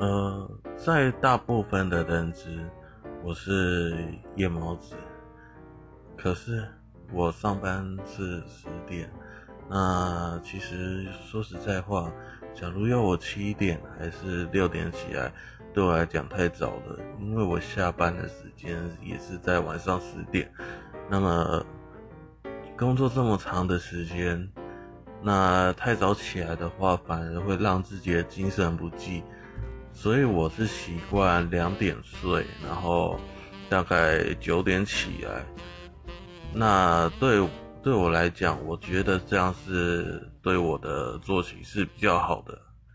呃，在大部分的认知，我是夜猫子。可是我上班是十点，那其实说实在话，假如要我七点还是六点起来，对我来讲太早了，因为我下班的时间也是在晚上十点。那么工作这么长的时间，那太早起来的话，反而会让自己的精神不济。所以我是习惯两点睡，然后大概九点起来。那对对我来讲，我觉得这样是对我的作息是比较好的。